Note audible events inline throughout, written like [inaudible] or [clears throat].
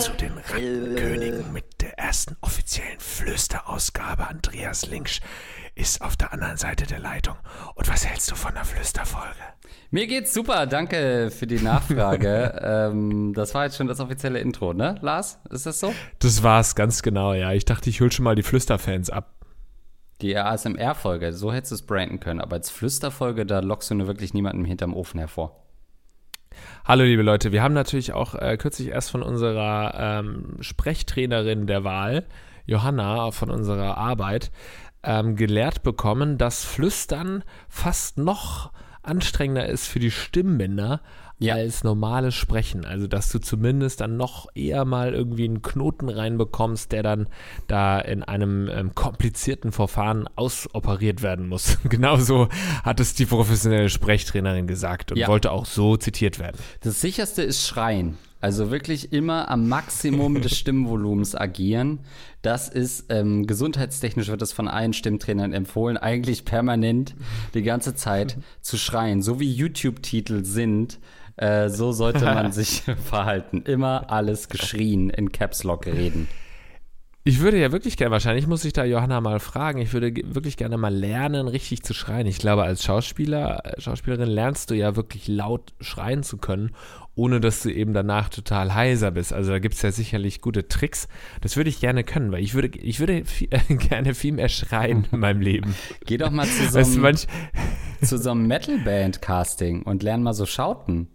Zu den Rattenkönigen mit der ersten offiziellen Flüsterausgabe. Andreas Linksch ist auf der anderen Seite der Leitung. Und was hältst du von der Flüsterfolge? Mir geht's super, danke für die Nachfrage. [laughs] ähm, das war jetzt schon das offizielle Intro, ne, Lars? Ist das so? Das war's ganz genau, ja. Ich dachte, ich hol schon mal die Flüsterfans ab. Die ASMR-Folge, so hättest du es branden können, aber als Flüsterfolge, da lockst du nur wirklich niemanden hinterm Ofen hervor. Hallo liebe Leute, wir haben natürlich auch äh, kürzlich erst von unserer ähm, Sprechtrainerin der Wahl, Johanna, von unserer Arbeit, ähm, gelehrt bekommen, dass Flüstern fast noch anstrengender ist für die Stimmbänder ja. als normales Sprechen. Also, dass du zumindest dann noch eher mal irgendwie einen Knoten reinbekommst, der dann da in einem ähm, komplizierten Verfahren ausoperiert werden muss. [laughs] Genauso hat es die professionelle Sprechtrainerin gesagt und ja. wollte auch so zitiert werden. Das sicherste ist Schreien. Also wirklich immer am Maximum des [laughs] Stimmvolumens agieren. Das ist ähm, gesundheitstechnisch wird das von allen Stimmtrainern empfohlen, eigentlich permanent die ganze Zeit zu schreien. So wie YouTube-Titel sind, äh, so sollte man [laughs] sich [laughs] verhalten. Immer alles geschrien in Caps Lock reden. Ich würde ja wirklich gerne, wahrscheinlich muss ich da Johanna mal fragen, ich würde wirklich gerne mal lernen, richtig zu schreien. Ich glaube, als Schauspieler, äh, Schauspielerin lernst du ja wirklich laut schreien zu können, ohne dass du eben danach total heiser bist. Also da gibt es ja sicherlich gute Tricks. Das würde ich gerne können, weil ich würde, ich würde viel, äh, [laughs] gerne viel mehr schreien in meinem Leben. Geh doch mal zu so einem, [laughs] zu so einem Metal-Band-Casting und lern mal so schauten.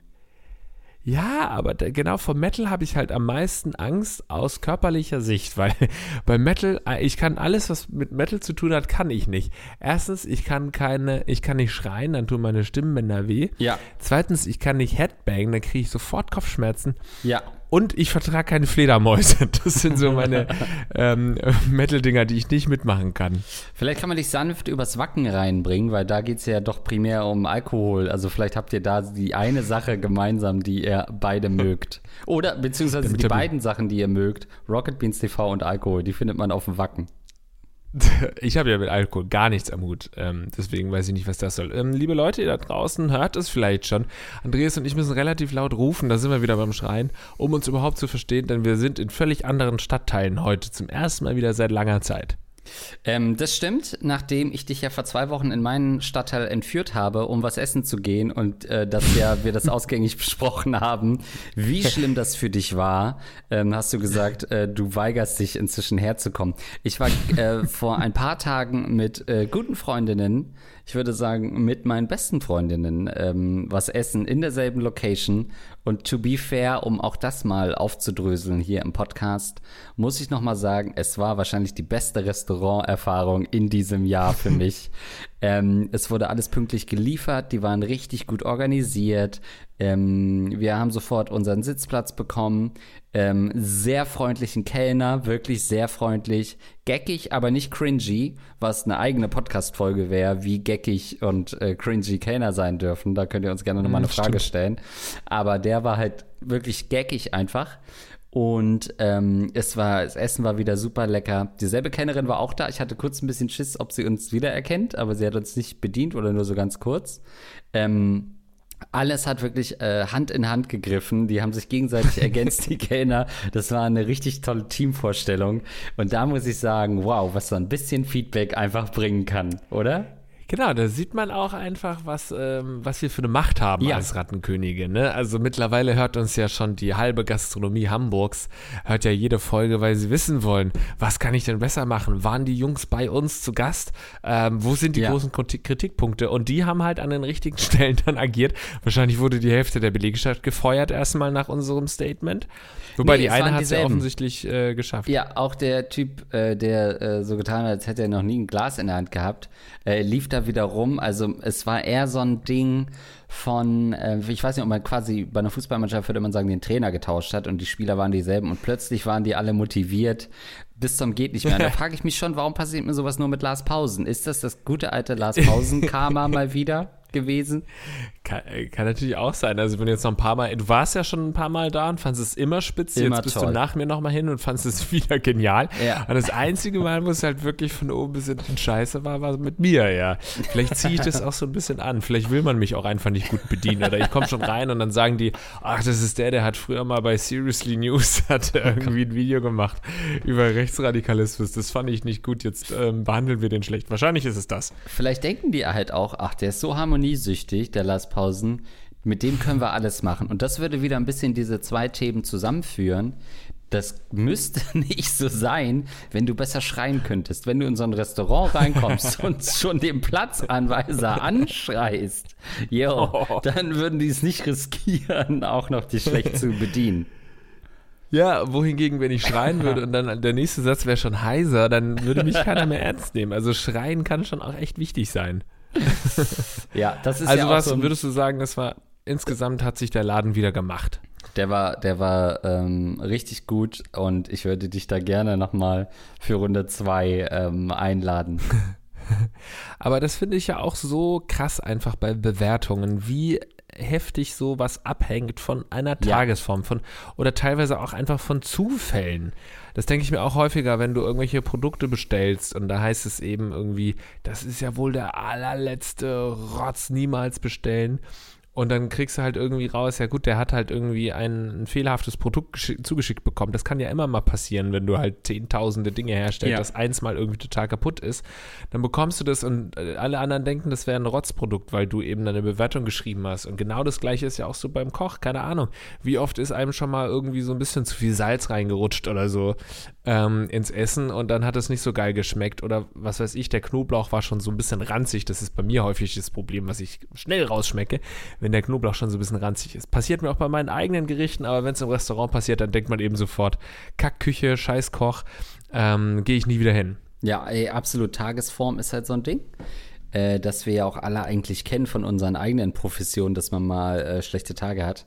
Ja, aber da, genau vor Metal habe ich halt am meisten Angst aus körperlicher Sicht, weil [laughs] bei Metal, äh, ich kann alles, was mit Metal zu tun hat, kann ich nicht. Erstens, ich kann keine, ich kann nicht schreien, dann tun meine Stimmbänder weh. Ja. Zweitens, ich kann nicht Headbang, dann kriege ich sofort Kopfschmerzen. Ja. Und ich vertrage keine Fledermäuse. [laughs] Das sind so meine ähm, Metal-Dinger, die ich nicht mitmachen kann. Vielleicht kann man dich sanft übers Wacken reinbringen, weil da geht es ja doch primär um Alkohol. Also vielleicht habt ihr da die eine Sache gemeinsam, die ihr beide mögt. Oder beziehungsweise Damit die beiden Sachen, die ihr mögt. Rocket Beans TV und Alkohol, die findet man auf dem Wacken. [laughs] Ich habe ja mit Alkohol gar nichts am Hut. Ähm, deswegen weiß ich nicht, was das soll. Ähm, liebe Leute, ihr da draußen hört es vielleicht schon. Andreas und ich müssen relativ laut rufen, da sind wir wieder beim Schreien, um uns überhaupt zu verstehen, denn wir sind in völlig anderen Stadtteilen heute zum ersten Mal wieder seit langer Zeit. Ähm, das stimmt, nachdem ich dich ja vor zwei Wochen in meinen Stadtteil entführt habe, um was essen zu gehen und äh, dass ja wir das [laughs] ausgängig besprochen haben, wie schlimm das für dich war, ähm, hast du gesagt, äh, du weigerst dich inzwischen herzukommen. Ich war äh, vor ein paar Tagen mit äh, guten Freundinnen ich würde sagen, mit meinen besten Freundinnen ähm, was essen in derselben Location. Und to be fair, um auch das mal aufzudröseln hier im Podcast, muss ich nochmal sagen, es war wahrscheinlich die beste Restauranterfahrung in diesem Jahr für [laughs] mich. Ähm, es wurde alles pünktlich geliefert, die waren richtig gut organisiert. Ähm, wir haben sofort unseren Sitzplatz bekommen. Ähm, sehr freundlichen Kellner, wirklich sehr freundlich. Geckig, aber nicht cringy, was eine eigene Podcast-Folge wäre, wie geckig und äh, cringy Kellner sein dürfen. Da könnt ihr uns gerne nochmal eine Frage stimmt. stellen. Aber der war halt wirklich geckig einfach. Und ähm, es war, das Essen war wieder super lecker. Dieselbe Kennerin war auch da. Ich hatte kurz ein bisschen Schiss, ob sie uns wiedererkennt, aber sie hat uns nicht bedient oder nur so ganz kurz. Ähm, alles hat wirklich äh, Hand in Hand gegriffen. Die haben sich gegenseitig [laughs] ergänzt, die Kellner. Das war eine richtig tolle Teamvorstellung. Und da muss ich sagen, wow, was so ein bisschen Feedback einfach bringen kann, oder? Genau, da sieht man auch einfach, was, ähm, was wir für eine Macht haben ja. als Rattenkönige. Ne? Also mittlerweile hört uns ja schon die halbe Gastronomie Hamburgs, hört ja jede Folge, weil sie wissen wollen, was kann ich denn besser machen? Waren die Jungs bei uns zu Gast? Ähm, wo sind die ja. großen Kritikpunkte? Und die haben halt an den richtigen [laughs] Stellen dann agiert. Wahrscheinlich wurde die Hälfte der Belegschaft gefeuert erstmal nach unserem Statement. Wobei nee, die eine hat es ja offensichtlich äh, geschafft. Ja, auch der Typ, äh, der äh, so getan hat, als hätte er noch nie ein Glas in der Hand gehabt, äh, lief da wieder rum. Also es war eher so ein Ding von, äh, ich weiß nicht, ob man quasi bei einer Fußballmannschaft würde man sagen, den Trainer getauscht hat und die Spieler waren dieselben und plötzlich waren die alle motiviert bis zum geht nicht mehr. Und da [laughs] frage ich mich schon, warum passiert mir sowas nur mit Lars Pausen? Ist das das gute alte Lars Pausen-Karma [laughs] mal wieder? Gewesen? Kann, äh, kann, natürlich auch sein. Also wenn du jetzt noch ein paar Mal, du warst ja schon ein paar Mal da und fandest es immer spitze. Immer jetzt bist toll. du nach mir nochmal hin und fandest es [laughs] wieder genial. Ja. Und das einzige Mal, wo es halt wirklich von oben bis hinten scheiße war, war mit mir, ja. Vielleicht ziehe ich das auch so ein bisschen an. Vielleicht will man mich auch einfach nicht gut bedienen. Oder ich komme schon rein und dann sagen die, ach, das ist der, der hat früher mal bei Seriously News [laughs] hat irgendwie ein Video gemacht über Rechtsradikalismus. Das fand ich nicht gut. Jetzt ähm, behandeln wir den schlecht. Wahrscheinlich ist es das. Vielleicht denken die halt auch, ach, der ist so harmoniesüchtig, der Lars Pausen. Mit dem können wir alles machen. Und das würde wieder ein bisschen diese zwei Themen zusammenführen. Das müsste [laughs] nicht so sein, wenn du besser schreien könntest. Wenn du in so ein Restaurant reinkommst [laughs] und schon den Platzanweiser anschreist, yo, oh. dann würden die es nicht riskieren, auch noch dich schlecht zu bedienen. Ja, wohingegen, wenn ich schreien [laughs] würde und dann der nächste Satz wäre schon heiser, dann würde mich keiner mehr ernst nehmen. Also schreien kann schon auch echt wichtig sein. Ja, das ist also ja was so würdest du sagen, das war insgesamt hat sich der Laden wieder gemacht? Der war, der war ähm, richtig gut und ich würde dich da gerne nochmal für Runde 2 ähm, einladen. [laughs] Aber das finde ich ja auch so krass einfach bei Bewertungen, wie heftig sowas abhängt von einer Tagesform von oder teilweise auch einfach von Zufällen. Das denke ich mir auch häufiger, wenn du irgendwelche Produkte bestellst und da heißt es eben irgendwie, das ist ja wohl der allerletzte Rotz, niemals bestellen. Und dann kriegst du halt irgendwie raus, ja gut, der hat halt irgendwie ein, ein fehlerhaftes Produkt zugeschickt bekommen. Das kann ja immer mal passieren, wenn du halt zehntausende Dinge herstellst, ja. dass eins mal irgendwie total kaputt ist. Dann bekommst du das und äh, alle anderen denken, das wäre ein Rotzprodukt, weil du eben deine Bewertung geschrieben hast. Und genau das gleiche ist ja auch so beim Koch. Keine Ahnung. Wie oft ist einem schon mal irgendwie so ein bisschen zu viel Salz reingerutscht oder so ähm, ins Essen und dann hat es nicht so geil geschmeckt. Oder was weiß ich, der Knoblauch war schon so ein bisschen ranzig. Das ist bei mir häufig das Problem, was ich schnell rausschmecke wenn der Knoblauch schon so ein bisschen ranzig ist. Passiert mir auch bei meinen eigenen Gerichten, aber wenn es im Restaurant passiert, dann denkt man eben sofort, Kackküche, Scheißkoch, ähm, gehe ich nie wieder hin. Ja, ey, absolut. Tagesform ist halt so ein Ding. Äh, dass wir ja auch alle eigentlich kennen von unseren eigenen Professionen, dass man mal äh, schlechte Tage hat.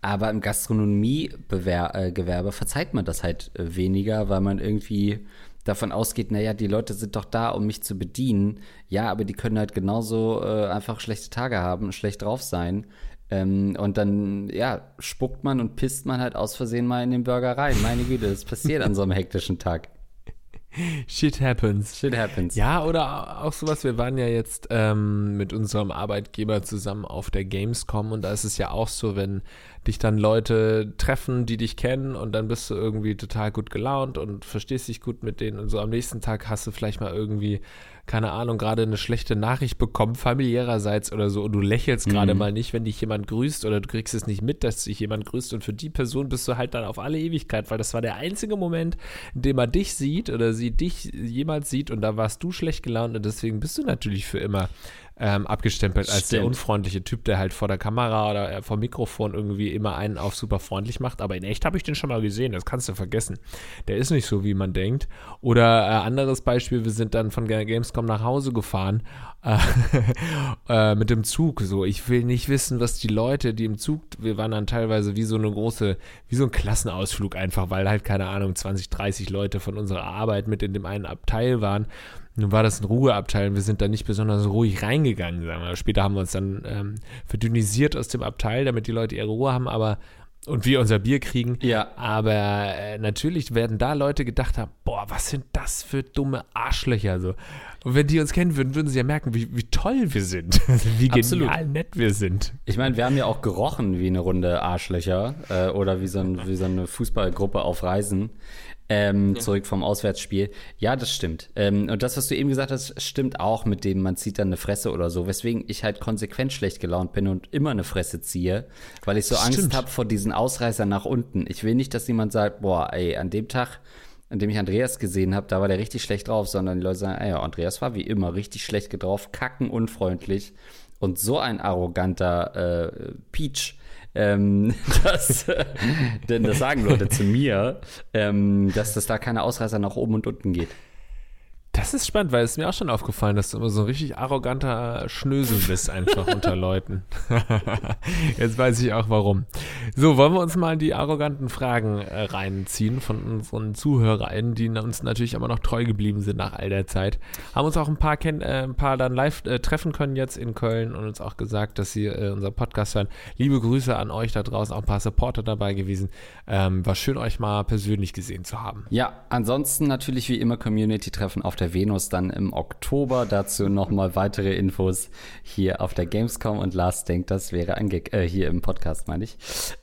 Aber im Gastronomiegewerbe äh, verzeiht man das halt äh, weniger, weil man irgendwie davon ausgeht, naja, die Leute sind doch da, um mich zu bedienen. Ja, aber die können halt genauso äh, einfach schlechte Tage haben, schlecht drauf sein. Ähm, und dann, ja, spuckt man und pisst man halt aus Versehen mal in den Burger rein. Meine Güte, das passiert an so einem hektischen Tag. [laughs] Shit happens. Shit happens. Ja, oder auch sowas, wir waren ja jetzt ähm, mit unserem Arbeitgeber zusammen auf der Gamescom und da ist es ja auch so, wenn dich dann Leute treffen, die dich kennen und dann bist du irgendwie total gut gelaunt und verstehst dich gut mit denen und so am nächsten Tag hast du vielleicht mal irgendwie keine Ahnung, gerade eine schlechte Nachricht bekommen, familiärerseits oder so, und du lächelst gerade mhm. mal nicht, wenn dich jemand grüßt oder du kriegst es nicht mit, dass dich jemand grüßt und für die Person bist du halt dann auf alle Ewigkeit, weil das war der einzige Moment, in dem er dich sieht oder sie dich jemals sieht und da warst du schlecht gelaunt und deswegen bist du natürlich für immer ähm, abgestempelt als Stimmt. der unfreundliche Typ, der halt vor der Kamera oder äh, vor Mikrofon irgendwie immer einen auf super freundlich macht. Aber in echt habe ich den schon mal gesehen, das kannst du vergessen. Der ist nicht so, wie man denkt. Oder äh, anderes Beispiel, wir sind dann von Gamescom nach Hause gefahren [laughs] äh, äh, mit dem Zug. So, ich will nicht wissen, was die Leute, die im Zug, wir waren dann teilweise wie so eine große, wie so ein Klassenausflug einfach, weil halt, keine Ahnung, 20, 30 Leute von unserer Arbeit mit in dem einen Abteil waren. Nun war das ein Ruheabteil und wir sind da nicht besonders ruhig reingegangen, sagen wir. Später haben wir uns dann ähm, verdünnisiert aus dem Abteil, damit die Leute ihre Ruhe haben, aber und wir unser Bier kriegen. Ja. Aber äh, natürlich werden da Leute gedacht haben, boah, was sind das für dumme Arschlöcher so. Und wenn die uns kennen würden, würden sie ja merken, wie, wie toll wir sind, [laughs] wie Absolut. genial nett wir sind. Ich meine, wir haben ja auch gerochen wie eine Runde Arschlöcher äh, oder wie so, ein, wie so eine Fußballgruppe auf Reisen ähm, ja. zurück vom Auswärtsspiel. Ja, das stimmt. Ähm, und das, was du eben gesagt hast, stimmt auch mit dem, man zieht dann eine Fresse oder so, weswegen ich halt konsequent schlecht gelaunt bin und immer eine Fresse ziehe, weil ich so stimmt. Angst habe vor diesen Ausreißern nach unten. Ich will nicht, dass jemand sagt, boah, ey, an dem Tag, an dem ich Andreas gesehen habe, da war der richtig schlecht drauf, sondern die Leute sagen, ey, Andreas war wie immer richtig schlecht drauf, kacken unfreundlich und so ein arroganter äh, Peach ähm, [laughs] dass, denn das sagen Leute zu mir, ähm, dass das da keine Ausreißer nach oben und unten geht. Das ist spannend, weil es mir auch schon aufgefallen, dass du immer so ein richtig arroganter Schnösel bist, einfach [laughs] unter Leuten. [laughs] Jetzt weiß ich auch warum. So, wollen wir uns mal die arroganten Fragen äh, reinziehen von unseren ZuhörerInnen, die uns natürlich immer noch treu geblieben sind nach all der Zeit. Haben uns auch ein paar, äh, ein paar dann live äh, treffen können jetzt in Köln und uns auch gesagt, dass sie äh, unser Podcast hören. Liebe Grüße an euch da draußen, auch ein paar Supporter dabei gewesen. Ähm, war schön, euch mal persönlich gesehen zu haben. Ja, ansonsten natürlich wie immer Community-Treffen auf der Venus dann im Oktober. Dazu nochmal weitere Infos hier auf der Gamescom und Lars denkt, das wäre ein Gag, äh, hier im Podcast, meine ich.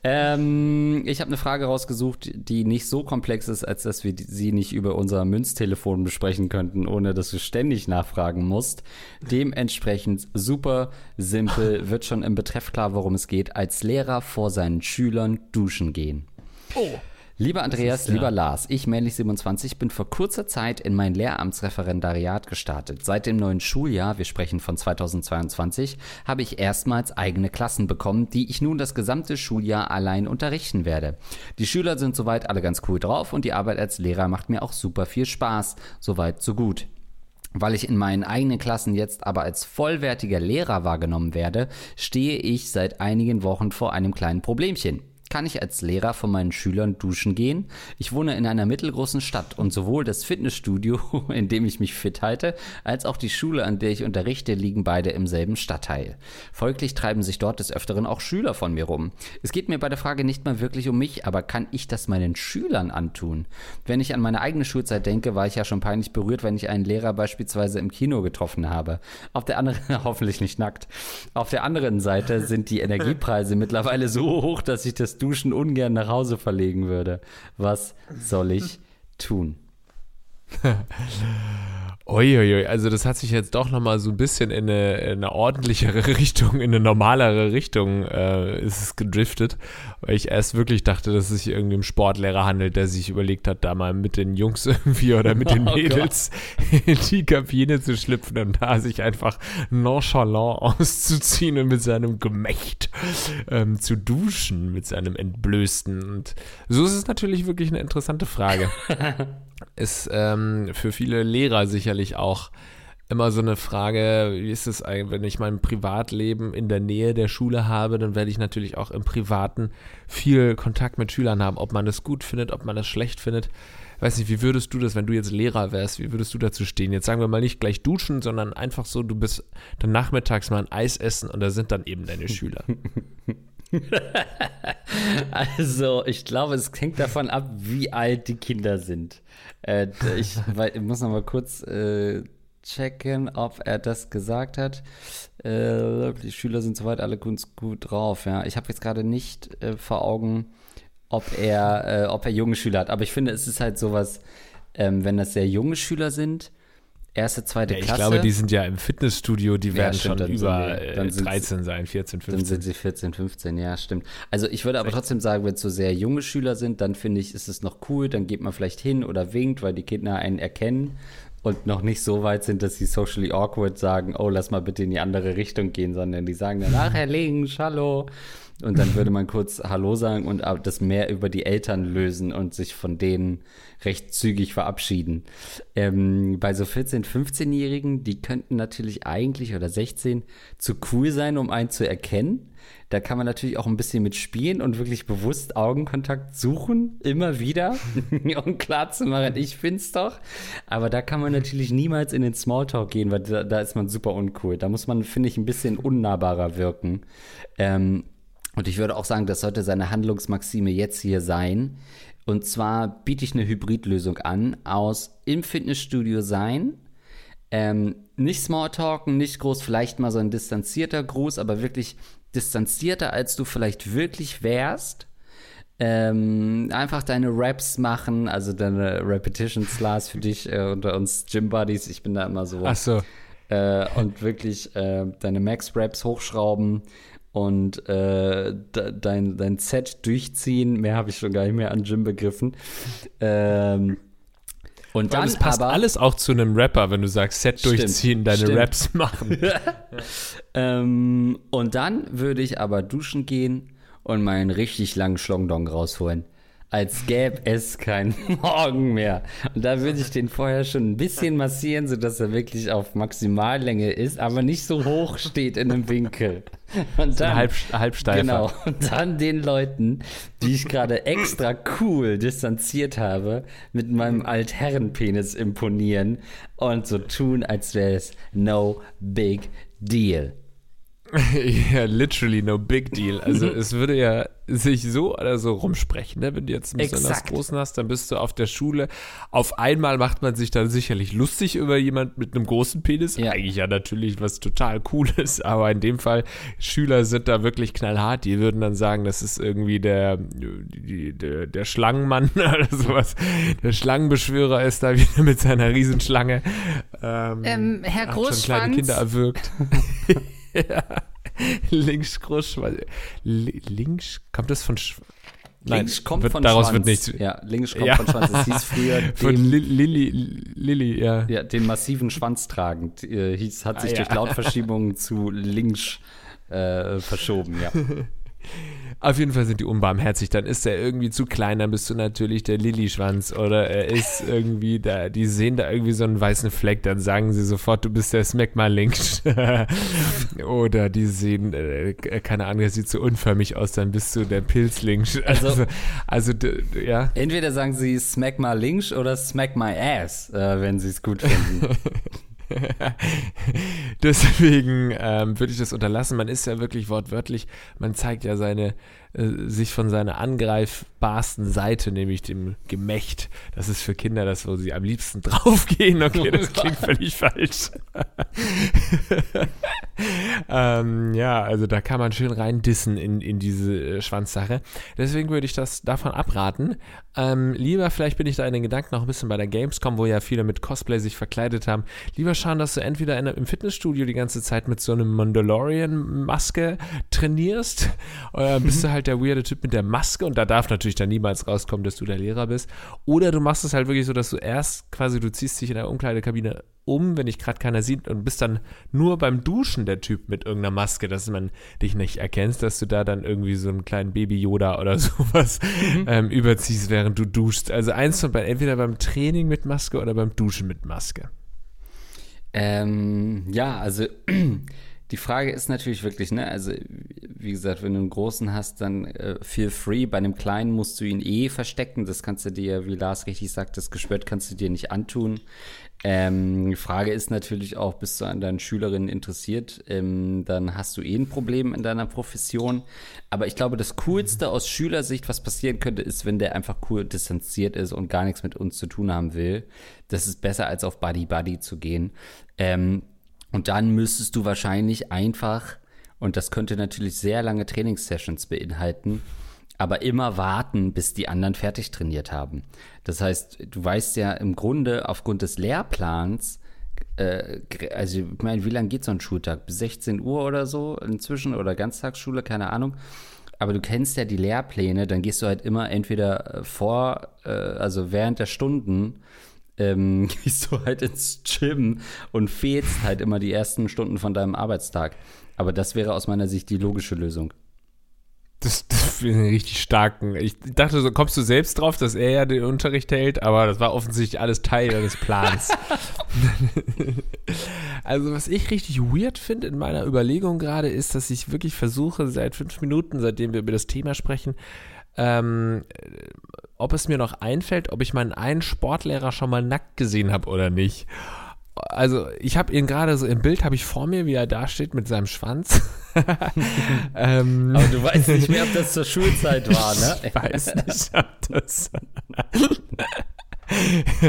Ähm, ich habe eine Frage rausgesucht, die nicht so komplex ist, als dass wir sie nicht über unser Münztelefon besprechen könnten, ohne dass du ständig nachfragen musst. Dementsprechend super simpel, [laughs] wird schon im Betreff klar, worum es geht. Als Lehrer vor seinen Schülern duschen gehen. Oh. Lieber Andreas, lieber Lars, ich, männlich 27, bin vor kurzer Zeit in mein Lehramtsreferendariat gestartet. Seit dem neuen Schuljahr, wir sprechen von 2022, habe ich erstmals eigene Klassen bekommen, die ich nun das gesamte Schuljahr allein unterrichten werde. Die Schüler sind soweit alle ganz cool drauf und die Arbeit als Lehrer macht mir auch super viel Spaß. Soweit, so gut. Weil ich in meinen eigenen Klassen jetzt aber als vollwertiger Lehrer wahrgenommen werde, stehe ich seit einigen Wochen vor einem kleinen Problemchen kann ich als Lehrer von meinen Schülern duschen gehen. Ich wohne in einer mittelgroßen Stadt und sowohl das Fitnessstudio, [laughs] in dem ich mich fit halte, als auch die Schule, an der ich unterrichte, liegen beide im selben Stadtteil. Folglich treiben sich dort des Öfteren auch Schüler von mir rum. Es geht mir bei der Frage nicht mal wirklich um mich, aber kann ich das meinen Schülern antun? Wenn ich an meine eigene Schulzeit denke, war ich ja schon peinlich berührt, wenn ich einen Lehrer beispielsweise im Kino getroffen habe. Auf der anderen, [laughs] hoffentlich nicht nackt. Auf der anderen Seite sind die Energiepreise mittlerweile so hoch, dass ich das Duschen ungern nach Hause verlegen würde. Was soll ich tun? [laughs] Uiuiui, also das hat sich jetzt doch nochmal so ein bisschen in eine, in eine, ordentlichere [laughs] Richtung, in eine normalere Richtung äh, ist es gedriftet, weil ich erst wirklich dachte, dass es sich irgendwie um Sportlehrer handelt, der sich überlegt hat, da mal mit den Jungs [laughs] irgendwie oder mit den [laughs] oh Mädels oh in die Kabine zu schlüpfen und da sich einfach nonchalant auszuziehen und mit seinem Gemächt ähm, zu duschen, mit seinem Entblößten. Und so ist es natürlich wirklich eine interessante Frage. Ist ähm, für viele Lehrer sicherlich auch immer so eine Frage, wie ist es eigentlich, wenn ich mein Privatleben in der Nähe der Schule habe, dann werde ich natürlich auch im Privaten viel Kontakt mit Schülern haben, ob man das gut findet, ob man das schlecht findet. weiß nicht, wie würdest du das, wenn du jetzt Lehrer wärst, wie würdest du dazu stehen? Jetzt sagen wir mal nicht gleich duschen, sondern einfach so, du bist dann nachmittags mal ein Eis essen und da sind dann eben deine Schüler. [laughs] also, ich glaube, es hängt davon ab, wie alt die Kinder sind. Äh, ich, weil, ich muss noch mal kurz äh, checken, ob er das gesagt hat. Äh, die Schüler sind soweit alle ganz gut drauf. Ja, ich habe jetzt gerade nicht äh, vor Augen, ob er, äh, ob er junge Schüler hat. Aber ich finde, es ist halt sowas, ähm, wenn das sehr junge Schüler sind erste, zweite ja, ich Klasse. Ich glaube, die sind ja im Fitnessstudio, die ja, werden stimmt, schon über die, äh, 13 sein, 14, 15. Dann sind sie 14, 15, ja, stimmt. Also ich würde aber trotzdem sagen, wenn es so sehr junge Schüler sind, dann finde ich, ist es noch cool, dann geht man vielleicht hin oder winkt, weil die Kinder einen erkennen und noch nicht so weit sind, dass sie socially awkward sagen, oh, lass mal bitte in die andere Richtung gehen, sondern die sagen dann, ach, Herr Links, hallo. Und dann würde man kurz Hallo sagen und das mehr über die Eltern lösen und sich von denen recht zügig verabschieden. Ähm, bei so 14-, 15-Jährigen, die könnten natürlich eigentlich oder 16 zu cool sein, um einen zu erkennen. Da kann man natürlich auch ein bisschen mitspielen und wirklich bewusst Augenkontakt suchen, immer wieder, [laughs] um klar zu machen, ich find's doch. Aber da kann man natürlich niemals in den Smalltalk gehen, weil da, da ist man super uncool. Da muss man, finde ich, ein bisschen unnahbarer wirken. Ähm, und ich würde auch sagen, das sollte seine Handlungsmaxime jetzt hier sein. Und zwar biete ich eine Hybridlösung an aus im Fitnessstudio sein, ähm, nicht Smalltalken, nicht groß, vielleicht mal so ein distanzierter Gruß, aber wirklich distanzierter, als du vielleicht wirklich wärst. Ähm, einfach deine Raps machen, also deine Repetitions, Lars, für dich äh, unter uns Gym Buddies. Ich bin da immer so. Ach so. Äh, und wirklich äh, deine Max-Raps hochschrauben und äh, dein, dein Set durchziehen. Mehr habe ich schon gar nicht mehr an Gym begriffen. Ähm, und dann das passt aber, alles auch zu einem Rapper, wenn du sagst, Set stimmt, durchziehen, deine stimmt. Raps machen. [laughs] ähm, und dann würde ich aber duschen gehen und meinen richtig langen Schlongdong rausholen. als gäbe es kein [laughs] Morgen mehr. Und da würde ich den vorher schon ein bisschen massieren, sodass er wirklich auf Maximallänge ist, aber nicht so hoch steht in einem Winkel. [laughs] Und dann, halb, halbsteifer. Genau. Und dann den Leuten, die ich gerade extra cool distanziert habe, mit meinem Altherrenpenis imponieren und so tun, als wäre es no big deal. [laughs] ja, literally no big deal. Also es würde ja sich so oder so rumsprechen, ne? Wenn du jetzt einen besonders Exakt. großen hast, dann bist du auf der Schule. Auf einmal macht man sich dann sicherlich lustig über jemand mit einem großen Penis. Ja. Eigentlich ja natürlich was total cooles, [laughs] aber in dem Fall, Schüler sind da wirklich knallhart. Die würden dann sagen, das ist irgendwie der, die, der, der Schlangenmann [laughs] oder sowas. Der Schlangenbeschwörer ist da wieder mit seiner Riesenschlange. Ähm, ähm, Herr Großschwanz. Schon kleine Kinder erwürgt. Ja. [laughs] Links groß, links, kommt das von Sch Nein, links kommt wird, von daraus Schwanz. wird nichts. Ja, links kommt ja. von Schwanz. Das hieß früher [laughs] von Lilly, Lilly, ja. Ja, den massiven Schwanz tragend äh, hieß, hat sich ah, durch ja. Lautverschiebungen zu links äh, verschoben, ja. [laughs] Auf jeden Fall sind die unbarmherzig. Dann ist er irgendwie zu klein, dann bist du natürlich der Lillischwanz oder er ist irgendwie da, die sehen da irgendwie so einen weißen Fleck, dann sagen sie sofort, du bist der Smackma-Link. [laughs] oder die sehen, äh, keine Ahnung, er sieht so unförmig aus, dann bist du der Pilzlink. [laughs] Also, also, also ja. Entweder sagen sie Smack my oder Smack my Ass, äh, wenn sie es gut finden. [laughs] [laughs] Deswegen ähm, würde ich das unterlassen. Man ist ja wirklich wortwörtlich, man zeigt ja seine äh, sich von seiner angreifbarsten Seite, nämlich dem Gemächt. Das ist für Kinder das, wo sie am liebsten [laughs] draufgehen. Okay, das klingt völlig falsch. [laughs] ähm, ja, also da kann man schön rein dissen in, in diese äh, Schwanzsache. Deswegen würde ich das davon abraten. Ähm, lieber, vielleicht bin ich da in den Gedanken noch ein bisschen bei der Gamescom, wo ja viele mit Cosplay sich verkleidet haben. Lieber schauen, dass du entweder in, im Fitnessstudio die ganze Zeit mit so einem Mandalorian-Maske trainierst, oder bist du halt der weirde Typ mit der Maske und da darf natürlich dann niemals rauskommen, dass du der Lehrer bist. Oder du machst es halt wirklich so, dass du erst quasi, du ziehst dich in der Umkleidekabine um, wenn dich gerade keiner sieht und bist dann nur beim Duschen der Typ mit irgendeiner Maske, dass man dich nicht erkennt, dass du da dann irgendwie so einen kleinen Baby-Yoda oder [laughs] sowas mhm. ähm, überziehst, während du duschst. Also eins von beiden, entweder beim Training mit Maske oder beim Duschen mit Maske. Ähm, ja, also [clears throat] die Frage ist natürlich wirklich, ne, also wie gesagt, wenn du einen großen hast, dann äh, feel free. Bei einem kleinen musst du ihn eh verstecken. Das kannst du dir, wie Lars richtig sagt, das Gespött kannst du dir nicht antun. Ähm, die Frage ist natürlich auch, bist du an deinen Schülerinnen interessiert? Ähm, dann hast du eh ein Problem in deiner Profession. Aber ich glaube, das Coolste aus Schülersicht, was passieren könnte, ist, wenn der einfach cool distanziert ist und gar nichts mit uns zu tun haben will. Das ist besser, als auf Buddy Buddy zu gehen. Ähm, und dann müsstest du wahrscheinlich einfach, und das könnte natürlich sehr lange Trainingssessions beinhalten, aber immer warten, bis die anderen fertig trainiert haben. Das heißt, du weißt ja im Grunde aufgrund des Lehrplans, äh, also ich meine, wie lange geht so ein Schultag? Bis 16 Uhr oder so inzwischen oder Ganztagsschule, keine Ahnung. Aber du kennst ja die Lehrpläne, dann gehst du halt immer entweder vor, äh, also während der Stunden ähm, [laughs] gehst du halt ins Gym und fehlst halt immer die ersten Stunden von deinem Arbeitstag. Aber das wäre aus meiner Sicht die logische Lösung. Das, das finde ich richtig starken. Ich dachte, so kommst du selbst drauf, dass er ja den Unterricht hält, aber das war offensichtlich alles Teil des Plans. [laughs] also, was ich richtig weird finde in meiner Überlegung gerade, ist, dass ich wirklich versuche, seit fünf Minuten, seitdem wir über das Thema sprechen, ähm, ob es mir noch einfällt, ob ich meinen einen Sportlehrer schon mal nackt gesehen habe oder nicht. Also ich habe ihn gerade so im Bild, habe ich vor mir, wie er da steht mit seinem Schwanz. [laughs] ähm, Aber du weißt nicht mehr, ob das zur Schulzeit [laughs] war, ne? Ich weiß nicht, ob das... [laughs]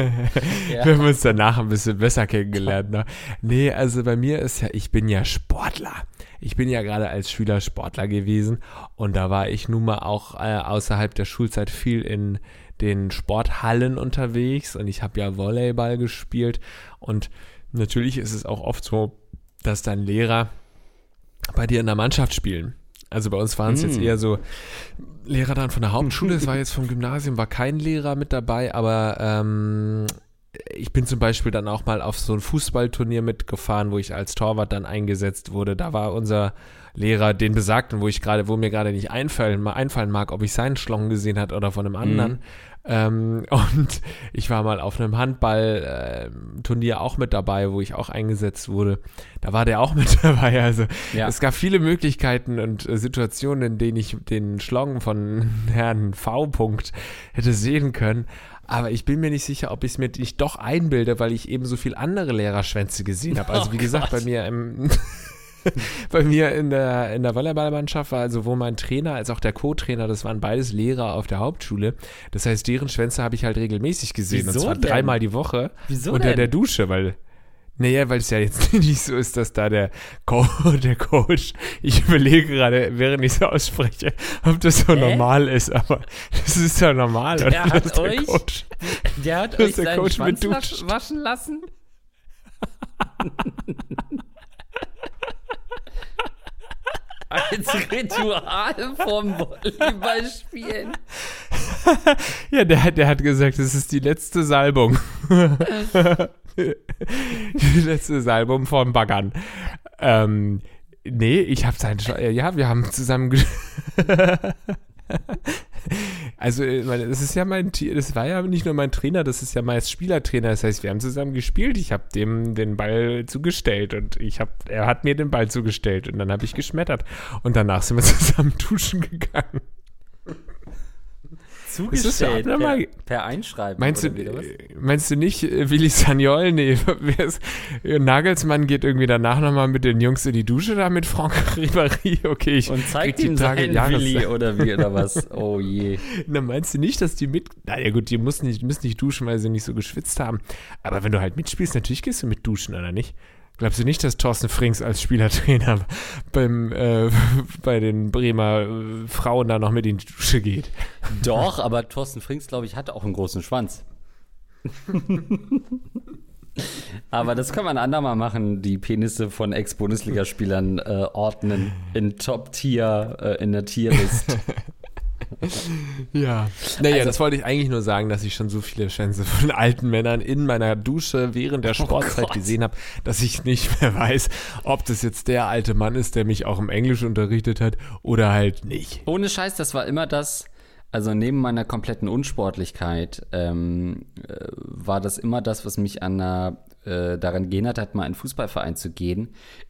ja. Wir haben uns danach ein bisschen besser kennengelernt. Ne? Nee, also bei mir ist ja, ich bin ja Sportler. Ich bin ja gerade als Schüler Sportler gewesen und da war ich nun mal auch äh, außerhalb der Schulzeit viel in den Sporthallen unterwegs und ich habe ja Volleyball gespielt und natürlich ist es auch oft so, dass dann Lehrer bei dir in der Mannschaft spielen. Also bei uns waren es mm. jetzt eher so Lehrer dann von der Hauptschule, es war [laughs] jetzt vom Gymnasium, war kein Lehrer mit dabei, aber ähm, ich bin zum Beispiel dann auch mal auf so ein Fußballturnier mitgefahren, wo ich als Torwart dann eingesetzt wurde. Da war unser Lehrer den besagten, wo ich gerade, wo mir gerade nicht einfallen, einfallen mag, ob ich seinen Schlong gesehen hat oder von einem anderen. Mhm. Ähm, [laughs] und ich war mal auf einem Handballturnier äh, auch mit dabei, wo ich auch eingesetzt wurde. Da war der auch [laughs] mit dabei. Also ja. es gab viele Möglichkeiten und äh, Situationen, in denen ich den Schlong von [laughs] Herrn V. -Punkt hätte sehen können. Aber ich bin mir nicht sicher, ob ich es mir nicht doch einbilde, weil ich eben so viel andere Lehrerschwänze gesehen habe. Also wie oh gesagt, bei mir im [laughs] bei mir in der, in der Volleyballmannschaft war also sowohl mein Trainer als auch der Co-Trainer, das waren beides Lehrer auf der Hauptschule. Das heißt, deren Schwänze habe ich halt regelmäßig gesehen. Wieso und zwar denn? dreimal die Woche. Wieso unter denn? der Dusche, weil naja, weil es ja jetzt [laughs] nicht so ist, dass da der, Co [laughs] der Coach, ich überlege gerade, während ich so ausspreche, ob das so äh? normal ist, aber das ist ja normal. Der oder? hat [laughs] euch, der, Coach, der hat euch seinen Coach Schwanz waschen lassen? Als Ritual vom Volleyballspielen. ja, der, der hat gesagt, es ist die letzte Salbung. [laughs] die letzte Salbung vom Baggern. Ähm, nee, ich habe sein. Ja, wir haben zusammen. [laughs] also, das ist ja mein, das war ja nicht nur mein Trainer, das ist ja meist Spielertrainer. Das heißt, wir haben zusammen gespielt. Ich habe dem den Ball zugestellt und ich habe, er hat mir den Ball zugestellt und dann habe ich geschmettert und danach sind wir [laughs] zusammen duschen gegangen zugestellt per, mal, per, Einschreiben. Meinst du, meinst du nicht, äh, Willi Sagnol? Nee, [laughs] Nagelsmann geht irgendwie danach nochmal mit den Jungs in die Dusche da mit Franck [laughs] Ribéry. Okay, ich Und zeigt ihm seinen Willi oder wie oder was? Oh je. [laughs] Na, meinst du nicht, dass die mit. Naja, gut, die müssen nicht, müssen nicht duschen, weil sie nicht so geschwitzt haben. Aber wenn du halt mitspielst, natürlich gehst du mit duschen, oder nicht? Glaubst du nicht, dass Thorsten Frings als Spielertrainer [laughs] beim, äh, [laughs] bei den Bremer äh, Frauen da noch mit in die Dusche geht? Doch, aber Thorsten Frings, glaube ich, hat auch einen großen Schwanz. [laughs] aber das kann man andermal machen, die Penisse von Ex-Bundesligaspielern äh, ordnen in Top-Tier, äh, in der Tierlist. [laughs] ja. Naja, also, das wollte ich eigentlich nur sagen, dass ich schon so viele Schwänze von alten Männern in meiner Dusche während der oh Sportzeit oh gesehen habe, dass ich nicht mehr weiß, ob das jetzt der alte Mann ist, der mich auch im Englisch unterrichtet hat oder halt nicht. Ohne Scheiß, das war immer das, also neben meiner kompletten Unsportlichkeit ähm, äh, war das immer das, was mich an einer, äh, daran gehindert hat, mal in einen Fußballverein zu gehen.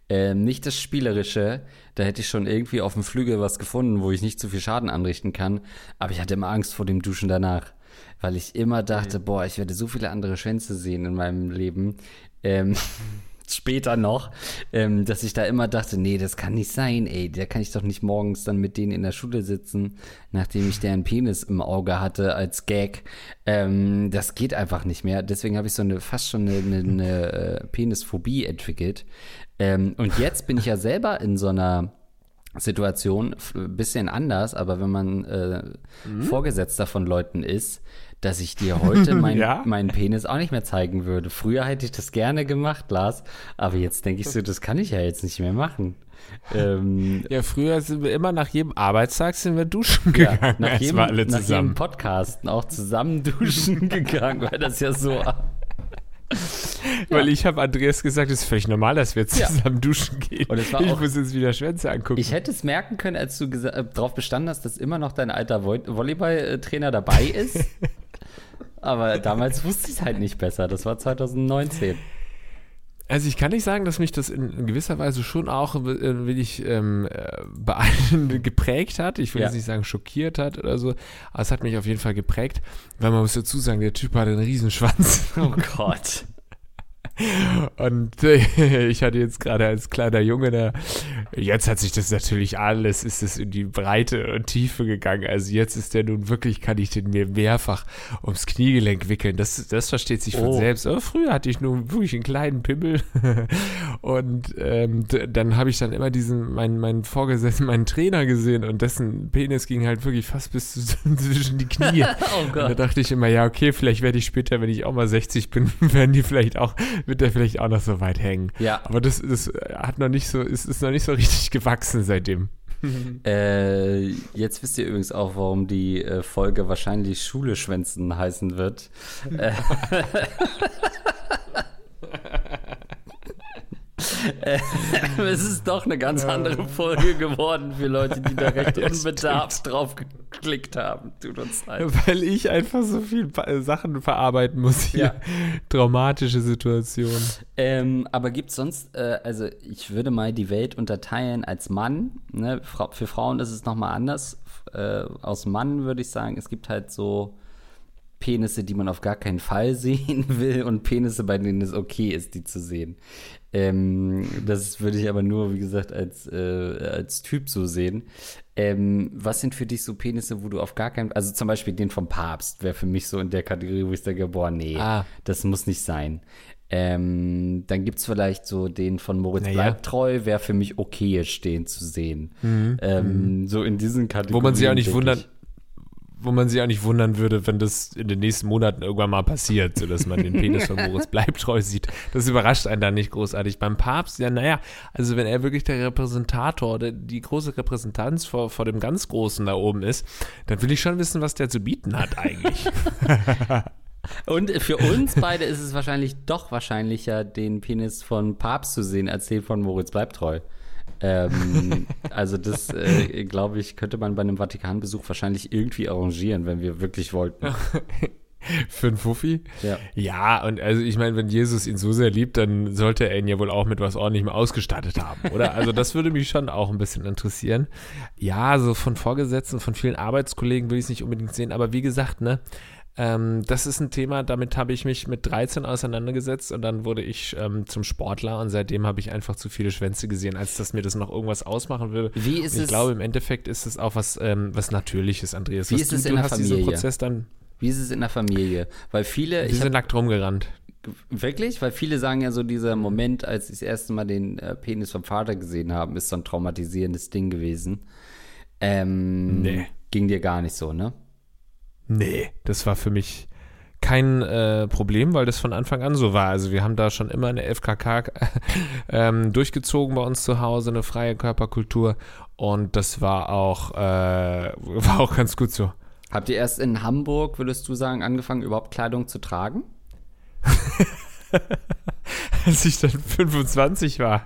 Ähm, nicht das Spielerische, da hätte ich schon irgendwie auf dem Flügel was gefunden, wo ich nicht zu viel Schaden anrichten kann. Aber ich hatte immer Angst vor dem Duschen danach, weil ich immer dachte, boah, ich werde so viele andere Schwänze sehen in meinem Leben. Ähm, [laughs] später noch, ähm, dass ich da immer dachte, nee, das kann nicht sein, ey, da kann ich doch nicht morgens dann mit denen in der Schule sitzen, nachdem ich deren Penis im Auge hatte als Gag. Ähm, das geht einfach nicht mehr. Deswegen habe ich so eine fast schon eine, eine, eine äh, Penisphobie entwickelt. Ähm, und jetzt bin ich ja selber in so einer Situation, ein bisschen anders, aber wenn man äh, mhm. Vorgesetzter von Leuten ist, dass ich dir heute [laughs] mein, ja? meinen Penis auch nicht mehr zeigen würde. Früher hätte ich das gerne gemacht, Lars, aber jetzt denke ich so, das kann ich ja jetzt nicht mehr machen. Ähm, [laughs] ja, früher sind wir immer nach jedem Arbeitstag sind wir duschen gegangen. Ja, nach, jedem, alle nach jedem Podcast auch zusammen duschen [laughs] gegangen, weil das ja so Weil ich habe Andreas gesagt, es ist völlig normal, dass wir zusammen ja. duschen gehen. Und es war ich auch, muss jetzt wieder Schwänze angucken. Ich hätte es merken können, als du äh, darauf bestanden hast, dass immer noch dein alter Vo Volleyballtrainer dabei ist. Aber damals wusste ich es halt nicht besser. Das war 2019. Also ich kann nicht sagen, dass mich das in gewisser Weise schon auch äh, will ich ähm, äh, [laughs] geprägt hat. Ich will ja. jetzt nicht sagen schockiert hat oder so, aber es hat mich auf jeden Fall geprägt, weil man muss dazu sagen, der Typ hat einen Riesenschwanz. Oh Gott. Und äh, [laughs] ich hatte jetzt gerade als kleiner Junge da, jetzt hat sich das natürlich alles, ist es in die Breite und Tiefe gegangen. Also jetzt ist der nun wirklich, kann ich den mir mehrfach ums Kniegelenk wickeln. Das, das versteht sich von oh. selbst. Aber früher hatte ich nun wirklich einen kleinen Pimmel. [laughs] und ähm, dann habe ich dann immer diesen, meinen, meinen Vorgesetzten, meinen Trainer gesehen und dessen Penis ging halt wirklich fast bis [laughs] zwischen die Knie. oh Gott. Und da dachte ich immer, ja, okay, vielleicht werde ich später, wenn ich auch mal 60 bin, werden die vielleicht auch wird der vielleicht auch noch so weit hängen. Ja. Aber das, das hat noch nicht so, ist, ist noch nicht so [laughs] richtig gewachsen seitdem. [laughs] äh, jetzt wisst ihr übrigens auch, warum die äh, Folge wahrscheinlich Schule schwänzen heißen wird. Äh, äh, es ist doch eine ganz andere Folge geworden für Leute, die da recht unbedarft drauf geklickt haben. Tut uns leid. [laughs] Weil ich einfach so viel äh, Sachen verarbeiten muss hier. Ja. Traumatische Situationen. Ähm, aber gibt es sonst, äh, also ich würde mal die Welt unterteilen als Mann. Ne? Für Frauen ist es nochmal anders. Äh, aus Mann würde ich sagen, es gibt halt so Penisse, die man auf gar keinen Fall [laughs] sehen will und Penisse, bei denen es okay ist, die zu sehen. Ähm, das würde ich aber nur, wie gesagt, als, äh, als Typ so sehen. Ähm, was sind für dich so Penisse, wo du auf gar keinen, also zum Beispiel den vom Papst wäre für mich so in der Kategorie, wo ich sage, boah, nee, Ah. das muss nicht sein. Ähm, dann gibt es vielleicht so den von Moritz Naja. bleibt treu, wäre für mich okay stehen zu sehen. ähm, So in diesen Kategorien. Wo man sich auch nicht wundert. Wo man sich auch nicht wundern würde, wenn das in den nächsten Monaten irgendwann mal passiert, sodass man den Penis von [laughs] Moritz Bleibtreu sieht. Das überrascht einen dann nicht großartig. Beim Papst, ja, naja, also wenn er wirklich der Repräsentator, der, die große Repräsentanz vor, vor dem ganz Großen da oben ist, dann will ich schon wissen, was der zu bieten hat eigentlich. [laughs] Und für uns beide ist es wahrscheinlich doch wahrscheinlicher, den Penis von Papst zu sehen, als den von Moritz Bleibtreu. Ähm, [laughs] also das, äh, glaube ich, könnte man bei einem Vatikanbesuch wahrscheinlich irgendwie arrangieren, wenn wir wirklich wollten. [laughs] Für einen Fuffi? Ja. Ja, und also ich meine, wenn Jesus ihn so sehr liebt, dann sollte er ihn ja wohl auch mit was ordentlichem ausgestattet haben, oder? Also das würde mich schon auch ein bisschen interessieren. Ja, so von Vorgesetzten, von vielen Arbeitskollegen will ich es nicht unbedingt sehen, aber wie gesagt, ne, ähm, das ist ein Thema, damit habe ich mich mit 13 auseinandergesetzt und dann wurde ich ähm, zum Sportler und seitdem habe ich einfach zu viele Schwänze gesehen, als dass mir das noch irgendwas ausmachen würde. Wie ist Und ich es- glaube, im Endeffekt ist es auch was, ähm, was Natürliches, Andreas. Wie Was ist du, es in du der diesen Familie? Prozess dann, Wie ist es in der Familie? Weil viele, die hab, sind nackt rumgerannt. wirklich, weil viele sagen ja so, dieser Moment, als sie das erste Mal den äh, Penis vom Vater gesehen haben, ist so ein traumatisierendes Ding gewesen. Ähm, Nee. Ging dir gar nicht so, ne? Nee, das war für mich kein äh, Problem, weil das von Anfang an so war. Also wir haben da schon immer eine FKK [laughs] ähm, durchgezogen bei uns zu Hause, eine freie Körperkultur und das war auch, äh, [laughs] war auch ganz gut so. Habt ihr erst in Hamburg, würdest du sagen, angefangen, überhaupt Kleidung zu tragen? [laughs] [laughs] Als ich dann 25 war,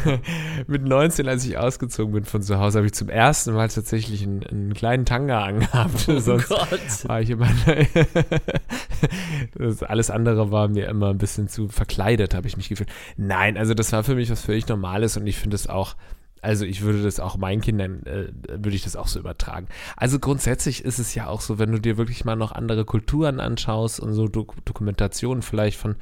[laughs] mit 19, als ich ausgezogen bin von zu Hause, habe ich zum ersten Mal tatsächlich einen, einen kleinen Tanga angehabt. [laughs] Sonst Gott. war ich immer. das alles andere war mir immer ein bisschen zu verkleidet, habe ich mich gefühlt. Nein, also das war für mich was völlig Normales und ich finde es auch. Also ich würde das auch meinen Kindern, äh, würde ich das auch so übertragen. Also grundsätzlich ist es ja auch so, wenn du dir wirklich mal noch andere Kulturen anschaust und so Dok Dokumentationen vielleicht von